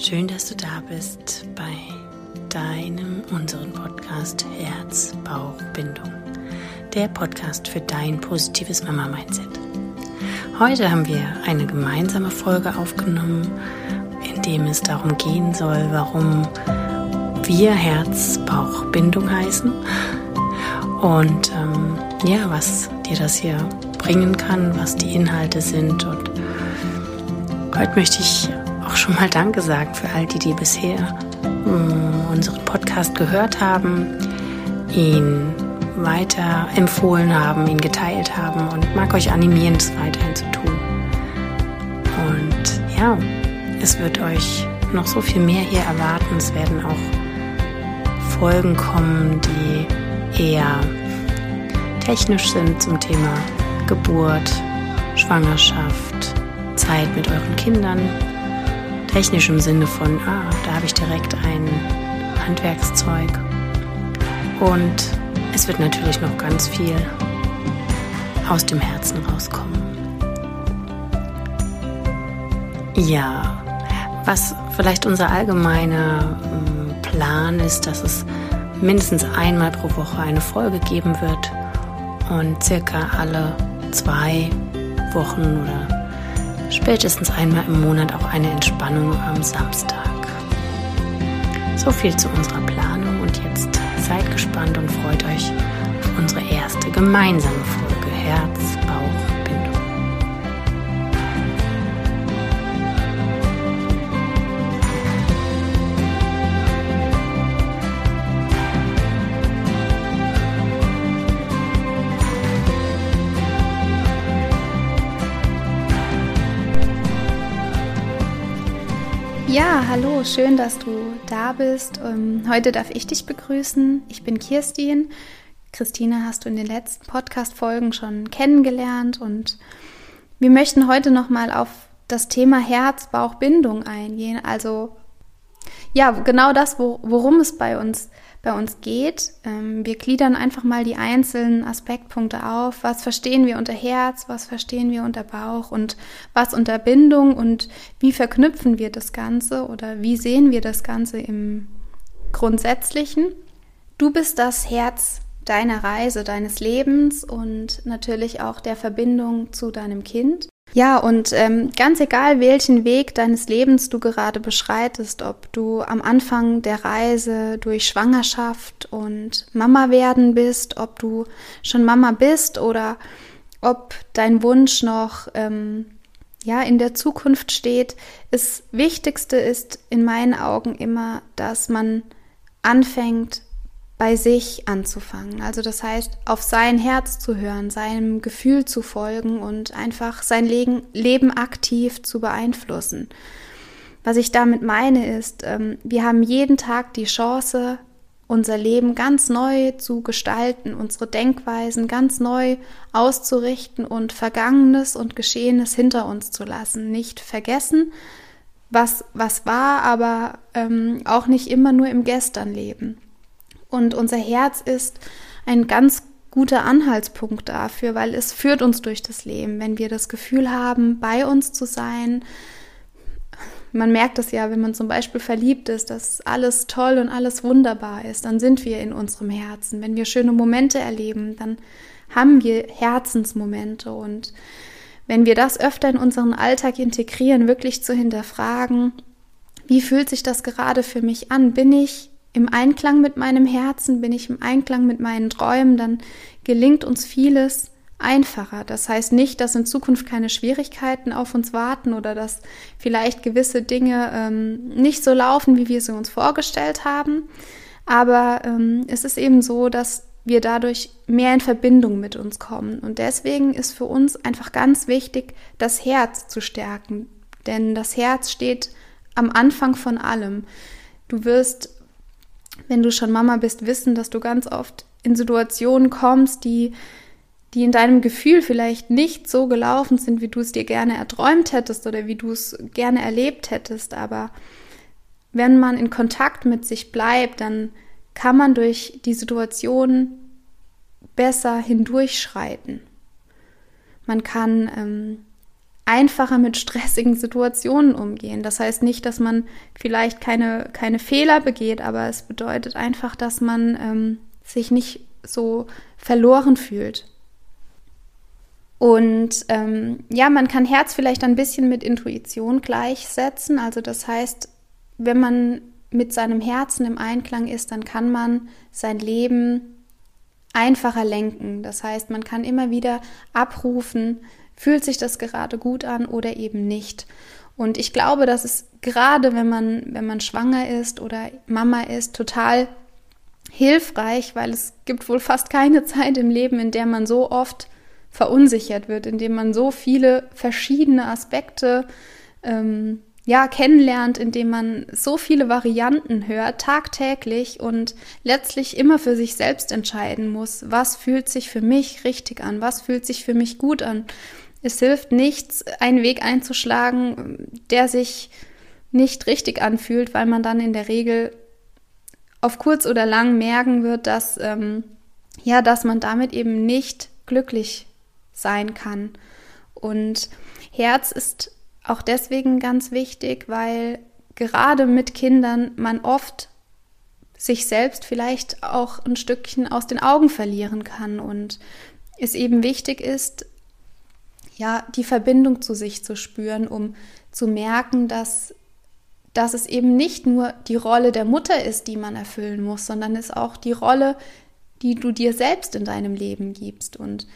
Schön, dass du da bist bei deinem, unseren Podcast Herz, Bauch, Bindung. Der Podcast für dein positives Mama-Mindset. Heute haben wir eine gemeinsame Folge aufgenommen, in dem es darum gehen soll, warum wir Herz, Bauch, Bindung heißen und ähm, ja, was dir das hier bringen kann, was die Inhalte sind und heute möchte ich schon mal Danke sagen für all die, die bisher äh, unseren Podcast gehört haben, ihn weiter empfohlen haben, ihn geteilt haben und mag euch animieren, es weiterhin zu tun. Und ja, es wird euch noch so viel mehr hier erwarten. Es werden auch Folgen kommen, die eher technisch sind zum Thema Geburt, Schwangerschaft, Zeit mit euren Kindern technisch im Sinne von, ah, da habe ich direkt ein Handwerkszeug. Und es wird natürlich noch ganz viel aus dem Herzen rauskommen. Ja, was vielleicht unser allgemeiner ähm, Plan ist, dass es mindestens einmal pro Woche eine Folge geben wird und circa alle zwei Wochen oder spätestens einmal im Monat auch eine Entspannung am Samstag. So viel zu unserer Planung und jetzt seid gespannt und freut euch auf unsere erste gemeinsame Folge Herz, Bauch, Ja, hallo, schön, dass du da bist. Ähm, heute darf ich dich begrüßen. Ich bin Kirstin. Christine hast du in den letzten Podcast-Folgen schon kennengelernt und wir möchten heute nochmal auf das Thema Herz, Bauch, Bindung eingehen. Also, ja, genau das, worum es bei uns geht bei uns geht. Ähm, wir gliedern einfach mal die einzelnen Aspektpunkte auf. Was verstehen wir unter Herz, was verstehen wir unter Bauch und was unter Bindung und wie verknüpfen wir das Ganze oder wie sehen wir das Ganze im Grundsätzlichen. Du bist das Herz deiner Reise, deines Lebens und natürlich auch der Verbindung zu deinem Kind. Ja, und ähm, ganz egal, welchen Weg deines Lebens du gerade beschreitest, ob du am Anfang der Reise durch Schwangerschaft und Mama werden bist, ob du schon Mama bist oder ob dein Wunsch noch ähm, ja in der Zukunft steht, das Wichtigste ist in meinen Augen immer, dass man anfängt bei sich anzufangen. Also das heißt, auf sein Herz zu hören, seinem Gefühl zu folgen und einfach sein Leben aktiv zu beeinflussen. Was ich damit meine ist, ähm, wir haben jeden Tag die Chance, unser Leben ganz neu zu gestalten, unsere Denkweisen ganz neu auszurichten und Vergangenes und Geschehenes hinter uns zu lassen. Nicht vergessen, was, was war, aber ähm, auch nicht immer nur im Gestern leben. Und unser Herz ist ein ganz guter Anhaltspunkt dafür, weil es führt uns durch das Leben. Wenn wir das Gefühl haben, bei uns zu sein, man merkt es ja, wenn man zum Beispiel verliebt ist, dass alles toll und alles wunderbar ist, dann sind wir in unserem Herzen. Wenn wir schöne Momente erleben, dann haben wir Herzensmomente. Und wenn wir das öfter in unseren Alltag integrieren, wirklich zu hinterfragen, wie fühlt sich das gerade für mich an? Bin ich im Einklang mit meinem Herzen, bin ich im Einklang mit meinen Träumen, dann gelingt uns vieles einfacher. Das heißt nicht, dass in Zukunft keine Schwierigkeiten auf uns warten oder dass vielleicht gewisse Dinge ähm, nicht so laufen, wie wir sie uns vorgestellt haben. Aber ähm, es ist eben so, dass wir dadurch mehr in Verbindung mit uns kommen. Und deswegen ist für uns einfach ganz wichtig, das Herz zu stärken. Denn das Herz steht am Anfang von allem. Du wirst wenn du schon Mama bist, wissen, dass du ganz oft in Situationen kommst, die, die in deinem Gefühl vielleicht nicht so gelaufen sind, wie du es dir gerne erträumt hättest oder wie du es gerne erlebt hättest. Aber wenn man in Kontakt mit sich bleibt, dann kann man durch die Situation besser hindurchschreiten. Man kann ähm, einfacher mit stressigen Situationen umgehen. Das heißt nicht, dass man vielleicht keine, keine Fehler begeht, aber es bedeutet einfach, dass man ähm, sich nicht so verloren fühlt. Und ähm, ja, man kann Herz vielleicht ein bisschen mit Intuition gleichsetzen. Also das heißt, wenn man mit seinem Herzen im Einklang ist, dann kann man sein Leben einfacher lenken. Das heißt, man kann immer wieder abrufen, fühlt sich das gerade gut an oder eben nicht. Und ich glaube, dass es gerade, wenn man, wenn man schwanger ist oder Mama ist, total hilfreich, weil es gibt wohl fast keine Zeit im Leben, in der man so oft verunsichert wird, in dem man so viele verschiedene Aspekte ähm, ja, kennenlernt, indem man so viele Varianten hört, tagtäglich und letztlich immer für sich selbst entscheiden muss, was fühlt sich für mich richtig an, was fühlt sich für mich gut an. Es hilft nichts, einen Weg einzuschlagen, der sich nicht richtig anfühlt, weil man dann in der Regel auf kurz oder lang merken wird, dass, ähm, ja, dass man damit eben nicht glücklich sein kann. Und Herz ist auch deswegen ganz wichtig, weil gerade mit Kindern man oft sich selbst vielleicht auch ein Stückchen aus den Augen verlieren kann und es eben wichtig ist, ja, die Verbindung zu sich zu spüren, um zu merken, dass, dass es eben nicht nur die Rolle der Mutter ist, die man erfüllen muss, sondern es auch die Rolle, die du dir selbst in deinem Leben gibst. Und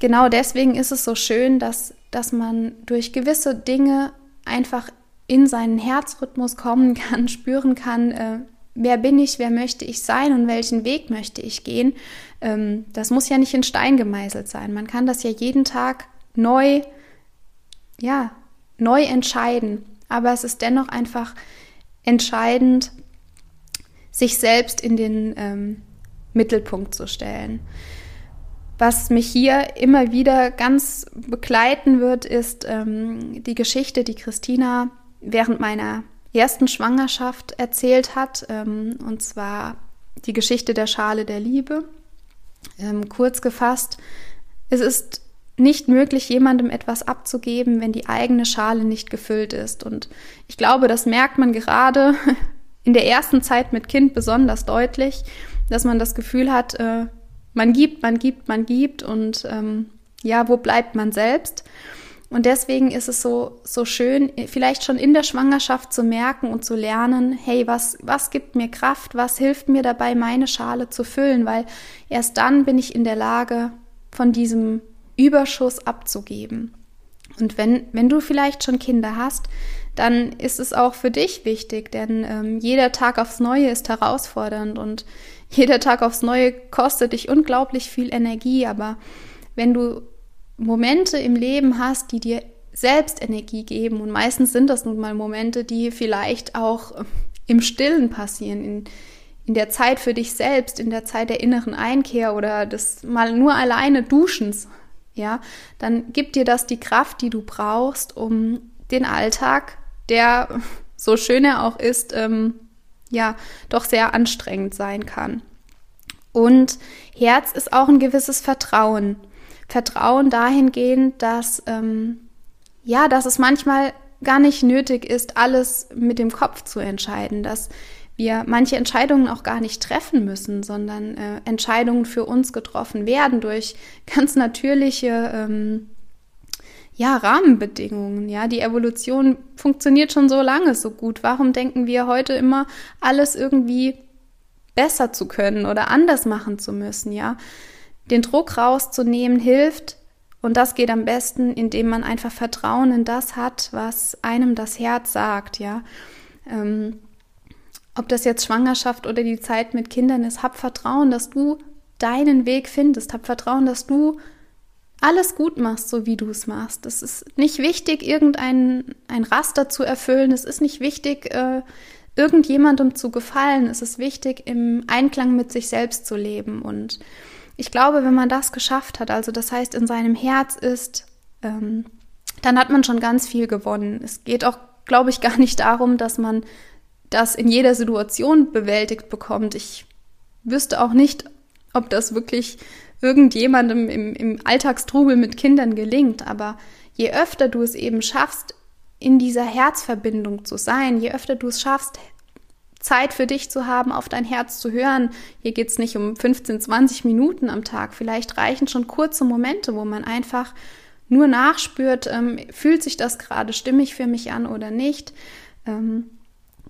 genau deswegen ist es so schön, dass dass man durch gewisse Dinge einfach in seinen Herzrhythmus kommen kann, spüren kann, äh, wer bin ich, wer möchte ich sein und welchen Weg möchte ich gehen. Ähm, das muss ja nicht in Stein gemeißelt sein. Man kann das ja jeden Tag neu, ja, neu entscheiden. Aber es ist dennoch einfach entscheidend, sich selbst in den ähm, Mittelpunkt zu stellen. Was mich hier immer wieder ganz begleiten wird, ist ähm, die Geschichte, die Christina während meiner ersten Schwangerschaft erzählt hat, ähm, und zwar die Geschichte der Schale der Liebe. Ähm, kurz gefasst, es ist nicht möglich, jemandem etwas abzugeben, wenn die eigene Schale nicht gefüllt ist. Und ich glaube, das merkt man gerade in der ersten Zeit mit Kind besonders deutlich, dass man das Gefühl hat, äh, man gibt, man gibt, man gibt und ähm, ja, wo bleibt man selbst? Und deswegen ist es so, so schön, vielleicht schon in der Schwangerschaft zu merken und zu lernen, hey, was, was gibt mir Kraft, was hilft mir dabei, meine Schale zu füllen, weil erst dann bin ich in der Lage, von diesem Überschuss abzugeben. Und wenn, wenn du vielleicht schon Kinder hast, dann ist es auch für dich wichtig, denn ähm, jeder Tag aufs Neue ist herausfordernd und jeder Tag aufs Neue kostet dich unglaublich viel Energie, aber wenn du Momente im Leben hast, die dir selbst Energie geben, und meistens sind das nun mal Momente, die vielleicht auch im Stillen passieren, in, in der Zeit für dich selbst, in der Zeit der inneren Einkehr oder des mal nur alleine Duschens, ja, dann gibt dir das die Kraft, die du brauchst, um den Alltag, der so schön er auch ist, ähm, ja doch sehr anstrengend sein kann. Und Herz ist auch ein gewisses Vertrauen. Vertrauen dahingehend, dass ähm, ja, dass es manchmal gar nicht nötig ist, alles mit dem Kopf zu entscheiden, dass wir manche Entscheidungen auch gar nicht treffen müssen, sondern äh, Entscheidungen für uns getroffen werden durch ganz natürliche ähm, ja, Rahmenbedingungen. Ja, die Evolution funktioniert schon so lange so gut. Warum denken wir heute immer, alles irgendwie besser zu können oder anders machen zu müssen? Ja, den Druck rauszunehmen hilft. Und das geht am besten, indem man einfach Vertrauen in das hat, was einem das Herz sagt. Ja, ähm, ob das jetzt Schwangerschaft oder die Zeit mit Kindern ist, hab Vertrauen, dass du deinen Weg findest. Hab Vertrauen, dass du alles gut machst, so wie du es machst. Es ist nicht wichtig, irgendein ein Raster zu erfüllen. Es ist nicht wichtig, äh, irgendjemandem zu gefallen. Es ist wichtig, im Einklang mit sich selbst zu leben. Und ich glaube, wenn man das geschafft hat, also das heißt, in seinem Herz ist, ähm, dann hat man schon ganz viel gewonnen. Es geht auch, glaube ich, gar nicht darum, dass man das in jeder Situation bewältigt bekommt. Ich wüsste auch nicht, ob das wirklich irgendjemandem im, im Alltagstrubel mit Kindern gelingt. Aber je öfter du es eben schaffst, in dieser Herzverbindung zu sein, je öfter du es schaffst, Zeit für dich zu haben, auf dein Herz zu hören. Hier geht es nicht um 15, 20 Minuten am Tag. Vielleicht reichen schon kurze Momente, wo man einfach nur nachspürt, ähm, fühlt sich das gerade stimmig für mich an oder nicht. Ähm,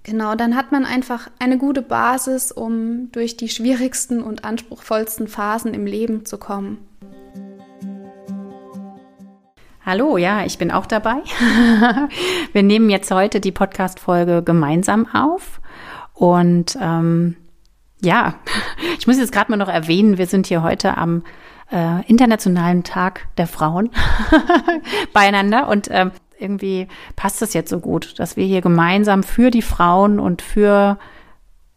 genau, dann hat man einfach eine gute Basis, um durch die schwierigsten und anspruchsvollsten Phasen im Leben zu kommen. Hallo, ja, ich bin auch dabei. Wir nehmen jetzt heute die Podcast-Folge gemeinsam auf. Und ähm, ja, ich muss jetzt gerade mal noch erwähnen, wir sind hier heute am äh, Internationalen Tag der Frauen beieinander und ähm, irgendwie passt es jetzt so gut, dass wir hier gemeinsam für die Frauen und für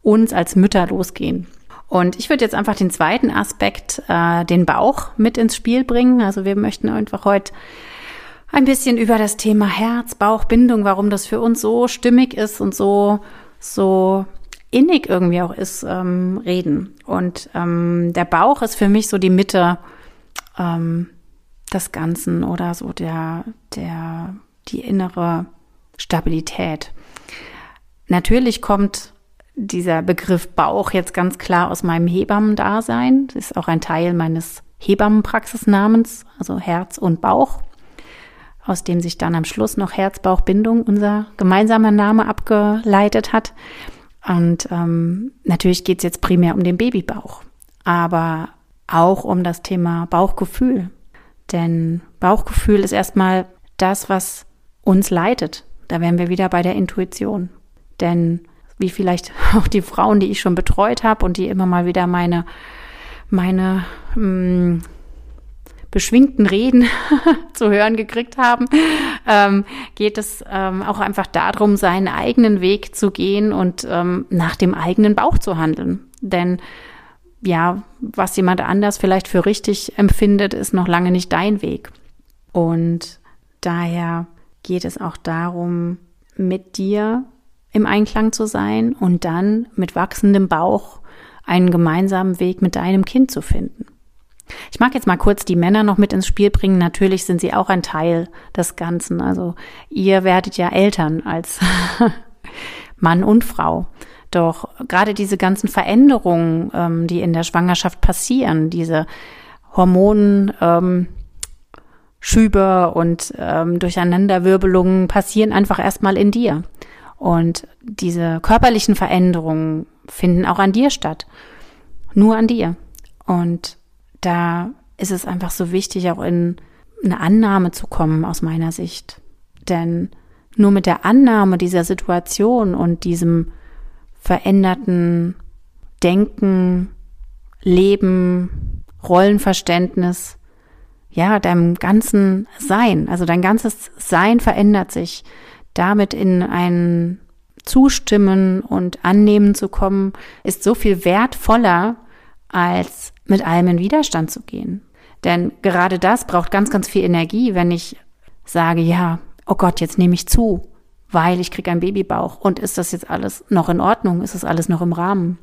uns als Mütter losgehen. Und ich würde jetzt einfach den zweiten Aspekt, äh, den Bauch, mit ins Spiel bringen. Also wir möchten einfach heute ein bisschen über das Thema Herz, Bauch, Bindung, warum das für uns so stimmig ist und so, so innig irgendwie auch ist, ähm, reden. Und ähm, der Bauch ist für mich so die Mitte ähm, des Ganzen oder so der, der, die innere Stabilität. Natürlich kommt dieser Begriff Bauch jetzt ganz klar aus meinem Hebammendasein. Das ist auch ein Teil meines Hebammenpraxisnamens, also Herz und Bauch, aus dem sich dann am Schluss noch Herz-Bauch-Bindung, unser gemeinsamer Name, abgeleitet hat. Und ähm, natürlich geht es jetzt primär um den Babybauch, aber auch um das Thema Bauchgefühl. Denn Bauchgefühl ist erstmal das, was uns leitet. Da wären wir wieder bei der Intuition. Denn wie vielleicht auch die Frauen, die ich schon betreut habe und die immer mal wieder meine, meine mh, hm, beschwingten Reden zu hören gekriegt haben, ähm, geht es ähm, auch einfach darum, seinen eigenen Weg zu gehen und ähm, nach dem eigenen Bauch zu handeln. Denn ja, was jemand anders vielleicht für richtig empfindet, ist noch lange nicht dein Weg. Und daher geht es auch darum, mit dir im Einklang zu sein und dann mit wachsendem Bauch einen gemeinsamen Weg mit deinem Kind zu finden. Ich mag jetzt mal kurz die Männer noch mit ins Spiel bringen. Natürlich sind sie auch ein Teil des Ganzen. Also ihr werdet ja Eltern als Mann und Frau. Doch gerade diese ganzen Veränderungen, ähm, die in der Schwangerschaft passieren, diese Hormonschübe ähm, und ähm, Durcheinanderwirbelungen passieren einfach erstmal in dir. Und diese körperlichen Veränderungen finden auch an dir statt. Nur an dir. Und da ist es einfach so wichtig, auch in eine Annahme zu kommen aus meiner Sicht. Denn nur mit der Annahme dieser Situation und diesem veränderten Denken, Leben, Rollenverständnis, ja, deinem ganzen Sein, also dein ganzes Sein verändert sich, damit in ein Zustimmen und Annehmen zu kommen, ist so viel wertvoller, als mit allem in Widerstand zu gehen. Denn gerade das braucht ganz, ganz viel Energie, wenn ich sage, ja, oh Gott, jetzt nehme ich zu, weil ich kriege einen Babybauch und ist das jetzt alles noch in Ordnung? Ist das alles noch im Rahmen?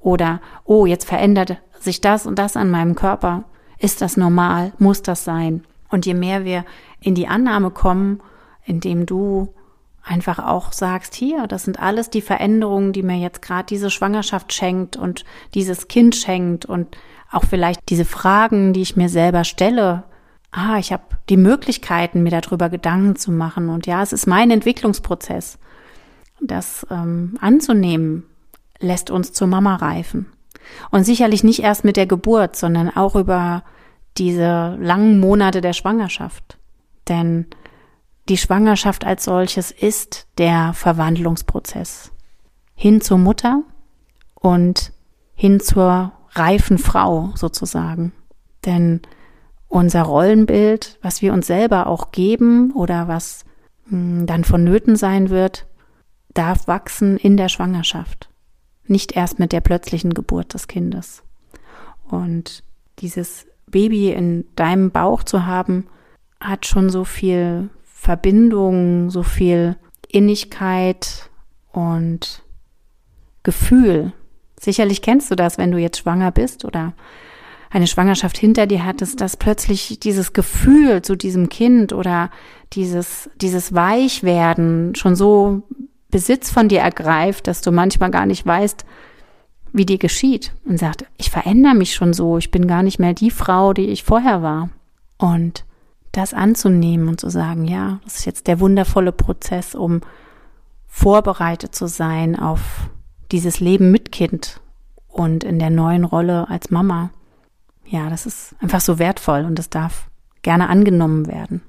Oder, oh, jetzt verändert sich das und das an meinem Körper. Ist das normal? Muss das sein? Und je mehr wir in die Annahme kommen, indem du einfach auch sagst, hier, das sind alles die Veränderungen, die mir jetzt gerade diese Schwangerschaft schenkt und dieses Kind schenkt und auch vielleicht diese Fragen, die ich mir selber stelle. Ah, ich habe die Möglichkeiten, mir darüber Gedanken zu machen. Und ja, es ist mein Entwicklungsprozess. Das ähm, anzunehmen, lässt uns zur Mama reifen. Und sicherlich nicht erst mit der Geburt, sondern auch über diese langen Monate der Schwangerschaft. Denn die Schwangerschaft als solches ist der Verwandlungsprozess hin zur Mutter und hin zur reifen Frau sozusagen. Denn unser Rollenbild, was wir uns selber auch geben oder was hm, dann vonnöten sein wird, darf wachsen in der Schwangerschaft. Nicht erst mit der plötzlichen Geburt des Kindes. Und dieses Baby in deinem Bauch zu haben, hat schon so viel Verbindung, so viel Innigkeit und Gefühl. Sicherlich kennst du das, wenn du jetzt schwanger bist oder eine Schwangerschaft hinter dir hattest, dass plötzlich dieses Gefühl zu diesem Kind oder dieses, dieses Weichwerden schon so Besitz von dir ergreift, dass du manchmal gar nicht weißt, wie dir geschieht und sagt, ich verändere mich schon so, ich bin gar nicht mehr die Frau, die ich vorher war. Und das anzunehmen und zu sagen, ja, das ist jetzt der wundervolle Prozess, um vorbereitet zu sein auf dieses Leben mit Kind und in der neuen Rolle als Mama. Ja, das ist einfach so wertvoll und das darf gerne angenommen werden.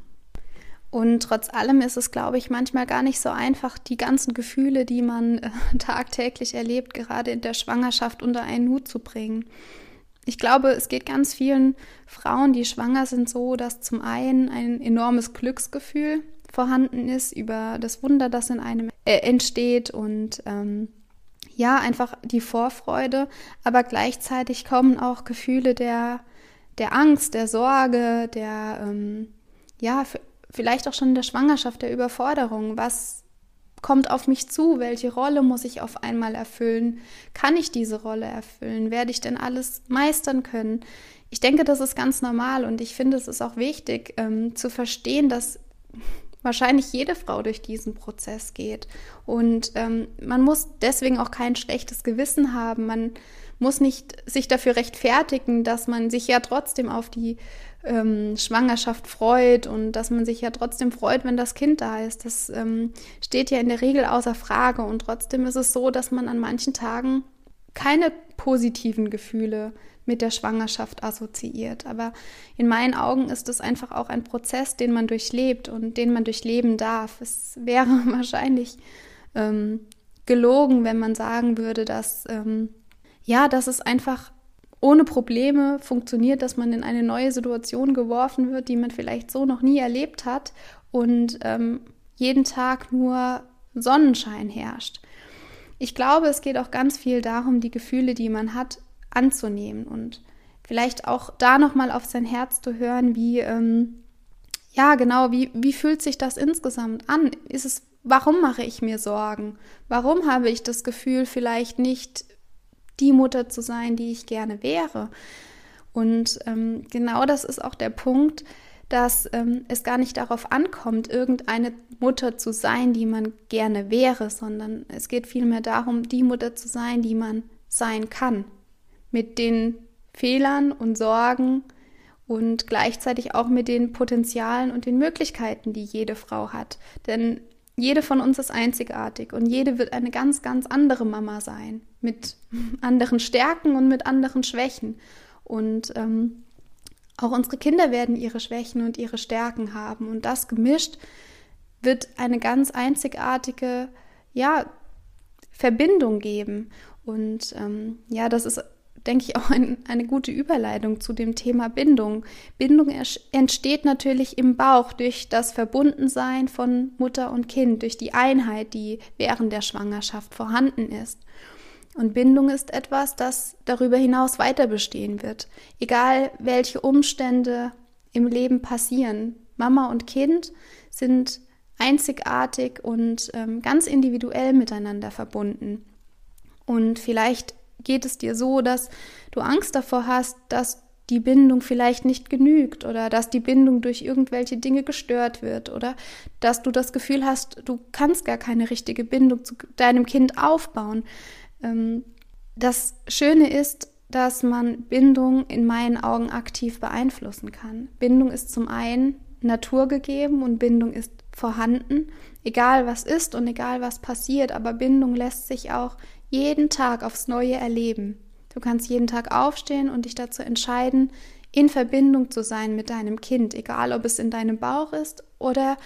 Und trotz allem ist es, glaube ich, manchmal gar nicht so einfach, die ganzen Gefühle, die man äh, tagtäglich erlebt, gerade in der Schwangerschaft unter einen Hut zu bringen. Ich glaube, es geht ganz vielen Frauen, die schwanger sind, so, dass zum einen ein enormes Glücksgefühl vorhanden ist über das Wunder, das in einem äh, entsteht und ähm, ja, einfach die Vorfreude, aber gleichzeitig kommen auch Gefühle der, der Angst, der Sorge, der, ähm, ja, vielleicht auch schon in der Schwangerschaft der Überforderung. Was kommt auf mich zu? Welche Rolle muss ich auf einmal erfüllen? Kann ich diese Rolle erfüllen? Werde ich denn alles meistern können? Ich denke, das ist ganz normal und ich finde, es ist auch wichtig ähm, zu verstehen, dass wahrscheinlich jede Frau durch diesen Prozess geht. Und ähm, man muss deswegen auch kein schlechtes Gewissen haben. Man muss nicht sich dafür rechtfertigen, dass man sich ja trotzdem auf die ähm, Schwangerschaft freut und dass man sich ja trotzdem freut, wenn das Kind da ist. Das ähm, steht ja in der Regel außer Frage. Und trotzdem ist es so, dass man an manchen Tagen keine positiven Gefühle mit der Schwangerschaft assoziiert. Aber in meinen Augen ist es einfach auch ein Prozess, den man durchlebt und den man durchleben darf. Es wäre wahrscheinlich ähm, gelogen, wenn man sagen würde, dass ähm, ja, dass es einfach ohne Probleme funktioniert, dass man in eine neue Situation geworfen wird, die man vielleicht so noch nie erlebt hat und ähm, jeden Tag nur Sonnenschein herrscht. Ich glaube, es geht auch ganz viel darum, die Gefühle, die man hat, anzunehmen und vielleicht auch da nochmal auf sein Herz zu hören, wie, ähm, ja, genau, wie, wie fühlt sich das insgesamt an? Ist es, warum mache ich mir Sorgen? Warum habe ich das Gefühl, vielleicht nicht die Mutter zu sein, die ich gerne wäre. Und ähm, genau das ist auch der Punkt, dass ähm, es gar nicht darauf ankommt, irgendeine Mutter zu sein, die man gerne wäre, sondern es geht vielmehr darum, die Mutter zu sein, die man sein kann. Mit den Fehlern und Sorgen und gleichzeitig auch mit den Potenzialen und den Möglichkeiten, die jede Frau hat. Denn jede von uns ist einzigartig und jede wird eine ganz, ganz andere Mama sein, mit anderen Stärken und mit anderen Schwächen. Und ähm, auch unsere Kinder werden ihre Schwächen und ihre Stärken haben. Und das gemischt wird eine ganz einzigartige, ja, Verbindung geben. Und ähm, ja, das ist denke ich, auch ein, eine gute Überleitung zu dem Thema Bindung. Bindung entsteht natürlich im Bauch durch das Verbundensein von Mutter und Kind, durch die Einheit, die während der Schwangerschaft vorhanden ist. Und Bindung ist etwas, das darüber hinaus weiter bestehen wird. Egal welche Umstände im Leben passieren. Mama und Kind sind einzigartig und ähm, ganz individuell miteinander verbunden. Und vielleicht geht es dir so, dass du Angst davor hast, dass die Bindung vielleicht nicht genügt oder dass die Bindung durch irgendwelche Dinge gestört wird oder dass du das Gefühl hast, du kannst gar keine richtige Bindung zu deinem Kind aufbauen. Ähm, das Schöne ist, dass man Bindung in meinen Augen aktiv beeinflussen kann. Bindung ist zum einen naturgegeben und Bindung ist vorhanden, egal was ist und egal was passiert, aber Bindung lässt sich auch jeden Tag aufs Neue erleben. Du kannst jeden Tag aufstehen und dich dazu entscheiden, in Verbindung zu sein mit deinem Kind, egal ob es in deinem Bauch ist oder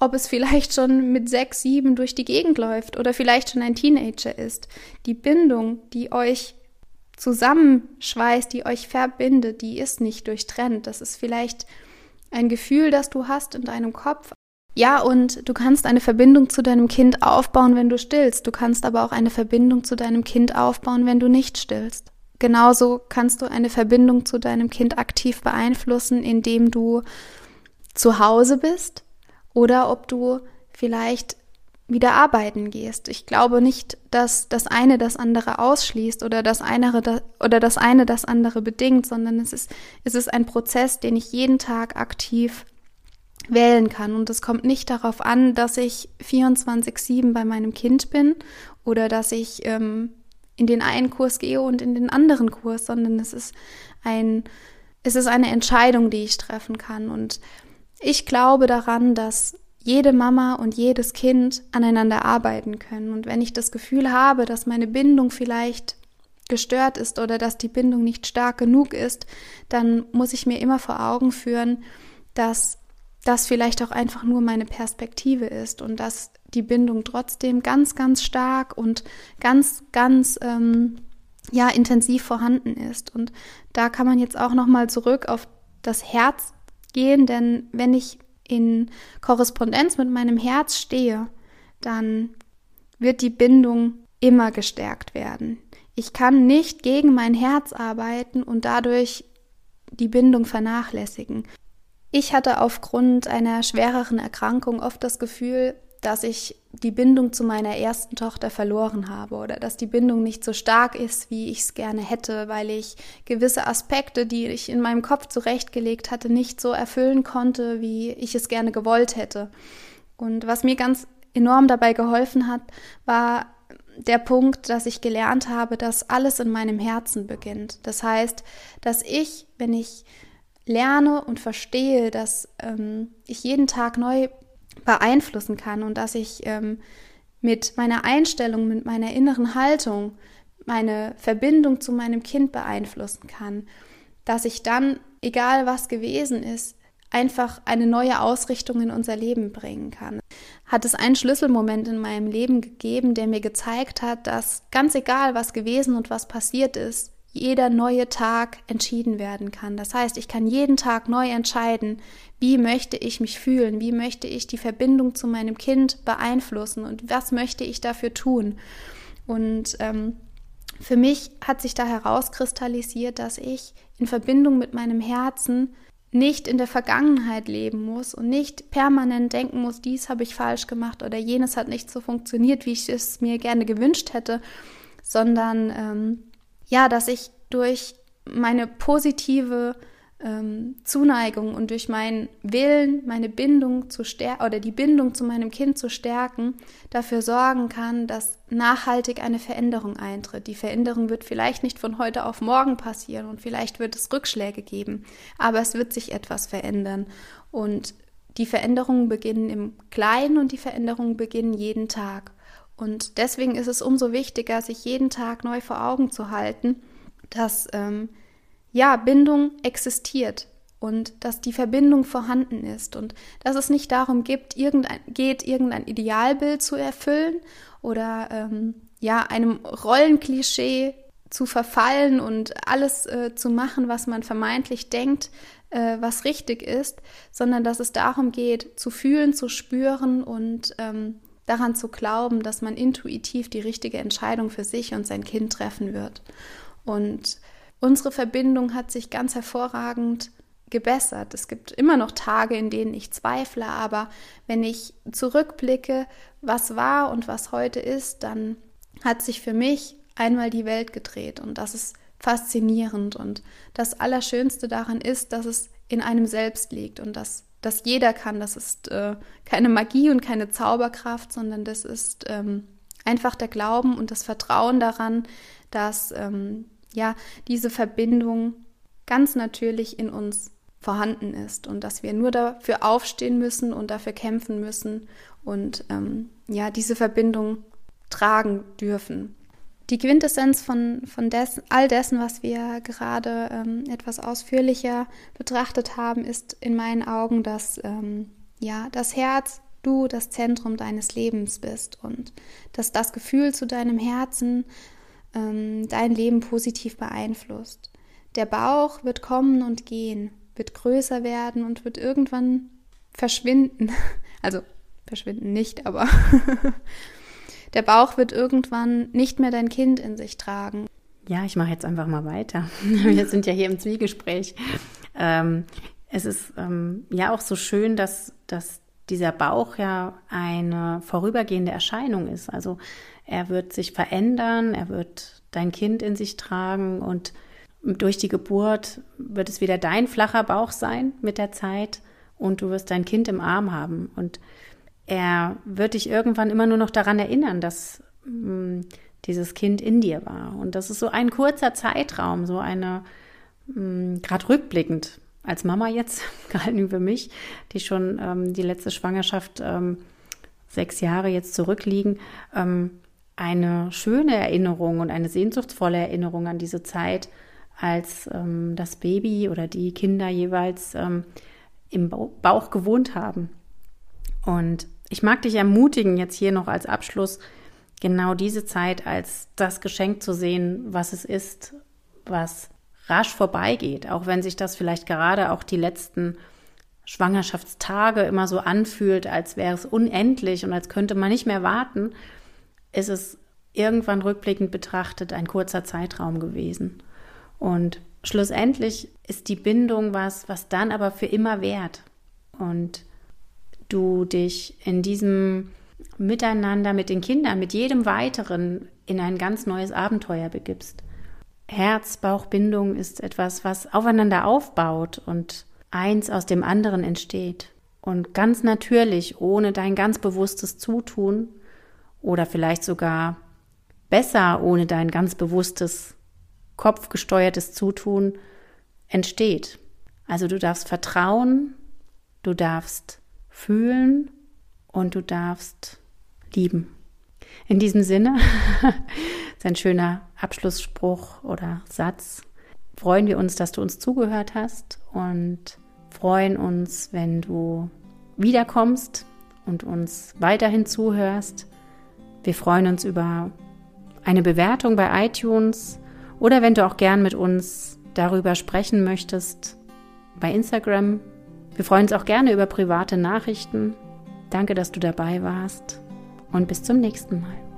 ob es vielleicht schon mit sechs, sieben durch die Gegend läuft oder vielleicht schon ein Teenager ist. Die Bindung, die euch zusammenschweißt, die euch verbindet, die ist nicht durchtrennt. Das ist vielleicht ein Gefühl, das du hast in deinem Kopf, ja, und du kannst eine Verbindung zu deinem Kind aufbauen, wenn du stillst. Du kannst aber auch eine Verbindung zu deinem Kind aufbauen, wenn du nicht stillst. Genauso kannst du eine Verbindung zu deinem Kind aktiv beeinflussen, indem du zu Hause bist oder ob du vielleicht wieder arbeiten gehst. Ich glaube nicht, dass das eine das andere ausschließt oder das eine oder das eine das andere bedingt, sondern es ist, es ist ein Prozess, den ich jeden Tag aktiv wählen kann. Und es kommt nicht darauf an, dass ich 24-7 bei meinem Kind bin oder dass ich ähm, in den einen Kurs gehe und in den anderen Kurs, sondern es ist ein, es ist eine Entscheidung, die ich treffen kann. Und ich glaube daran, dass jede Mama und jedes Kind aneinander arbeiten können. Und wenn ich das Gefühl habe, dass meine Bindung vielleicht gestört ist oder dass die Bindung nicht stark genug ist, dann muss ich mir immer vor Augen führen, dass das vielleicht auch einfach nur meine Perspektive ist und dass die Bindung trotzdem ganz, ganz stark und ganz, ganz ähm, ja intensiv vorhanden ist. Und da kann man jetzt auch noch mal zurück auf das Herz gehen, denn wenn ich in Korrespondenz mit meinem Herz stehe, dann wird die Bindung immer gestärkt werden. Ich kann nicht gegen mein Herz arbeiten und dadurch die Bindung vernachlässigen. Ich hatte aufgrund einer schwereren Erkrankung oft das Gefühl, dass ich die Bindung zu meiner ersten Tochter verloren habe oder dass die Bindung nicht so stark ist, wie ich es gerne hätte, weil ich gewisse Aspekte, die ich in meinem Kopf zurechtgelegt hatte, nicht so erfüllen konnte, wie ich es gerne gewollt hätte. Und was mir ganz enorm dabei geholfen hat, war der Punkt, dass ich gelernt habe, dass alles in meinem Herzen beginnt. Das heißt, dass ich, wenn ich lerne und verstehe, dass ähm, ich jeden Tag neu beeinflussen kann und dass ich ähm, mit meiner Einstellung, mit meiner inneren Haltung meine Verbindung zu meinem Kind beeinflussen kann, dass ich dann, egal was gewesen ist, einfach eine neue Ausrichtung in unser Leben bringen kann. Hat es einen Schlüsselmoment in meinem Leben gegeben, der mir gezeigt hat, dass ganz egal, was gewesen und was passiert ist, jeder neue Tag entschieden werden kann. Das heißt, ich kann jeden Tag neu entscheiden, wie möchte ich mich fühlen, wie möchte ich die Verbindung zu meinem Kind beeinflussen und was möchte ich dafür tun. Und ähm, für mich hat sich da herauskristallisiert, dass ich in Verbindung mit meinem Herzen nicht in der Vergangenheit leben muss und nicht permanent denken muss, dies habe ich falsch gemacht oder jenes hat nicht so funktioniert, wie ich es mir gerne gewünscht hätte, sondern ähm, ja, dass ich durch meine positive ähm, Zuneigung und durch meinen Willen, meine Bindung zu stärken oder die Bindung zu meinem Kind zu stärken, dafür sorgen kann, dass nachhaltig eine Veränderung eintritt. Die Veränderung wird vielleicht nicht von heute auf morgen passieren und vielleicht wird es Rückschläge geben, aber es wird sich etwas verändern und die Veränderungen beginnen im Kleinen und die Veränderungen beginnen jeden Tag. Und deswegen ist es umso wichtiger, sich jeden Tag neu vor Augen zu halten, dass ähm, ja Bindung existiert und dass die Verbindung vorhanden ist und dass es nicht darum gibt, irgendein, geht, irgendein Idealbild zu erfüllen oder ähm, ja einem Rollenklischee zu verfallen und alles äh, zu machen, was man vermeintlich denkt, äh, was richtig ist, sondern dass es darum geht, zu fühlen, zu spüren und ähm, daran zu glauben, dass man intuitiv die richtige Entscheidung für sich und sein Kind treffen wird. Und unsere Verbindung hat sich ganz hervorragend gebessert. Es gibt immer noch Tage, in denen ich zweifle, aber wenn ich zurückblicke, was war und was heute ist, dann hat sich für mich einmal die Welt gedreht und das ist faszinierend und das Allerschönste daran ist, dass es in einem selbst liegt und dass das jeder kann. Das ist äh, keine Magie und keine Zauberkraft, sondern das ist ähm, einfach der Glauben und das Vertrauen daran, dass ähm, ja diese Verbindung ganz natürlich in uns vorhanden ist und dass wir nur dafür aufstehen müssen und dafür kämpfen müssen und ähm, ja diese Verbindung tragen dürfen die Quintessenz von, von des, all dessen, was wir gerade ähm, etwas ausführlicher betrachtet haben, ist in meinen Augen, dass ähm, ja, das Herz du das Zentrum deines Lebens bist und dass das Gefühl zu deinem Herzen ähm, dein Leben positiv beeinflusst. Der Bauch wird kommen und gehen, wird größer werden und wird irgendwann verschwinden. Also verschwinden nicht, aber Der Bauch wird irgendwann nicht mehr dein Kind in sich tragen. Ja, ich mache jetzt einfach mal weiter. Wir sind ja hier im Zwiegespräch. Ähm, es ist ähm, ja auch so schön, dass, dass dieser Bauch ja eine vorübergehende Erscheinung ist. Also er wird sich verändern, er wird dein Kind in sich tragen und durch die Geburt wird es wieder dein flacher Bauch sein mit der Zeit und du wirst dein Kind im Arm haben. Und er wird dich irgendwann immer nur noch daran erinnern, dass mh, hm, dieses Kind in dir war. Und das ist so ein kurzer Zeitraum, so eine, hm, gerade rückblickend, als Mama jetzt, gehalten für mich, die schon ähm, die letzte Schwangerschaft ähm, sechs Jahre jetzt zurückliegen, ähm, eine schöne Erinnerung und eine sehnsuchtsvolle Erinnerung an diese Zeit, als ähm, das Baby oder die Kinder jeweils ähm, im Bauch gewohnt haben. Und ich mag dich ermutigen, jetzt hier noch als Abschluss, genau diese Zeit als das Geschenk zu sehen, was es ist, was rasch vorbeigeht, auch wenn sich das vielleicht gerade auch die letzten Schwangerschaftstage immer so anfühlt, als wäre es unendlich und als könnte man nicht mehr warten, ist es irgendwann rückblickend betrachtet ein kurzer Zeitraum gewesen. Und schlussendlich ist die Bindung was, was dann aber für immer währt. Und du dich in diesem Miteinander mit den Kindern, mit jedem weiteren in ein ganz neues Abenteuer begibst. Herz-Bauch-Bindung ist etwas, was aufeinander aufbaut und eins aus dem anderen entsteht. Und ganz natürlich, ohne dein ganz bewusstes Zutun oder vielleicht sogar besser ohne dein ganz bewusstes, kopfgesteuertes Zutun, entsteht. Also du darfst vertrauen, du darfst fühlen und du darfst lieben. In diesem Sinne, ist ein schöner Abschlussspruch oder Satz. Freuen wir uns, dass du uns zugehört hast und freuen uns, wenn du wiederkommst und uns weiterhin zuhörst. Wir freuen uns über eine Bewertung bei iTunes oder wenn du auch gern mit uns darüber sprechen möchtest bei Instagram. Wir freuen uns auch gerne über private Nachrichten. Danke, dass du dabei warst und bis zum nächsten Mal.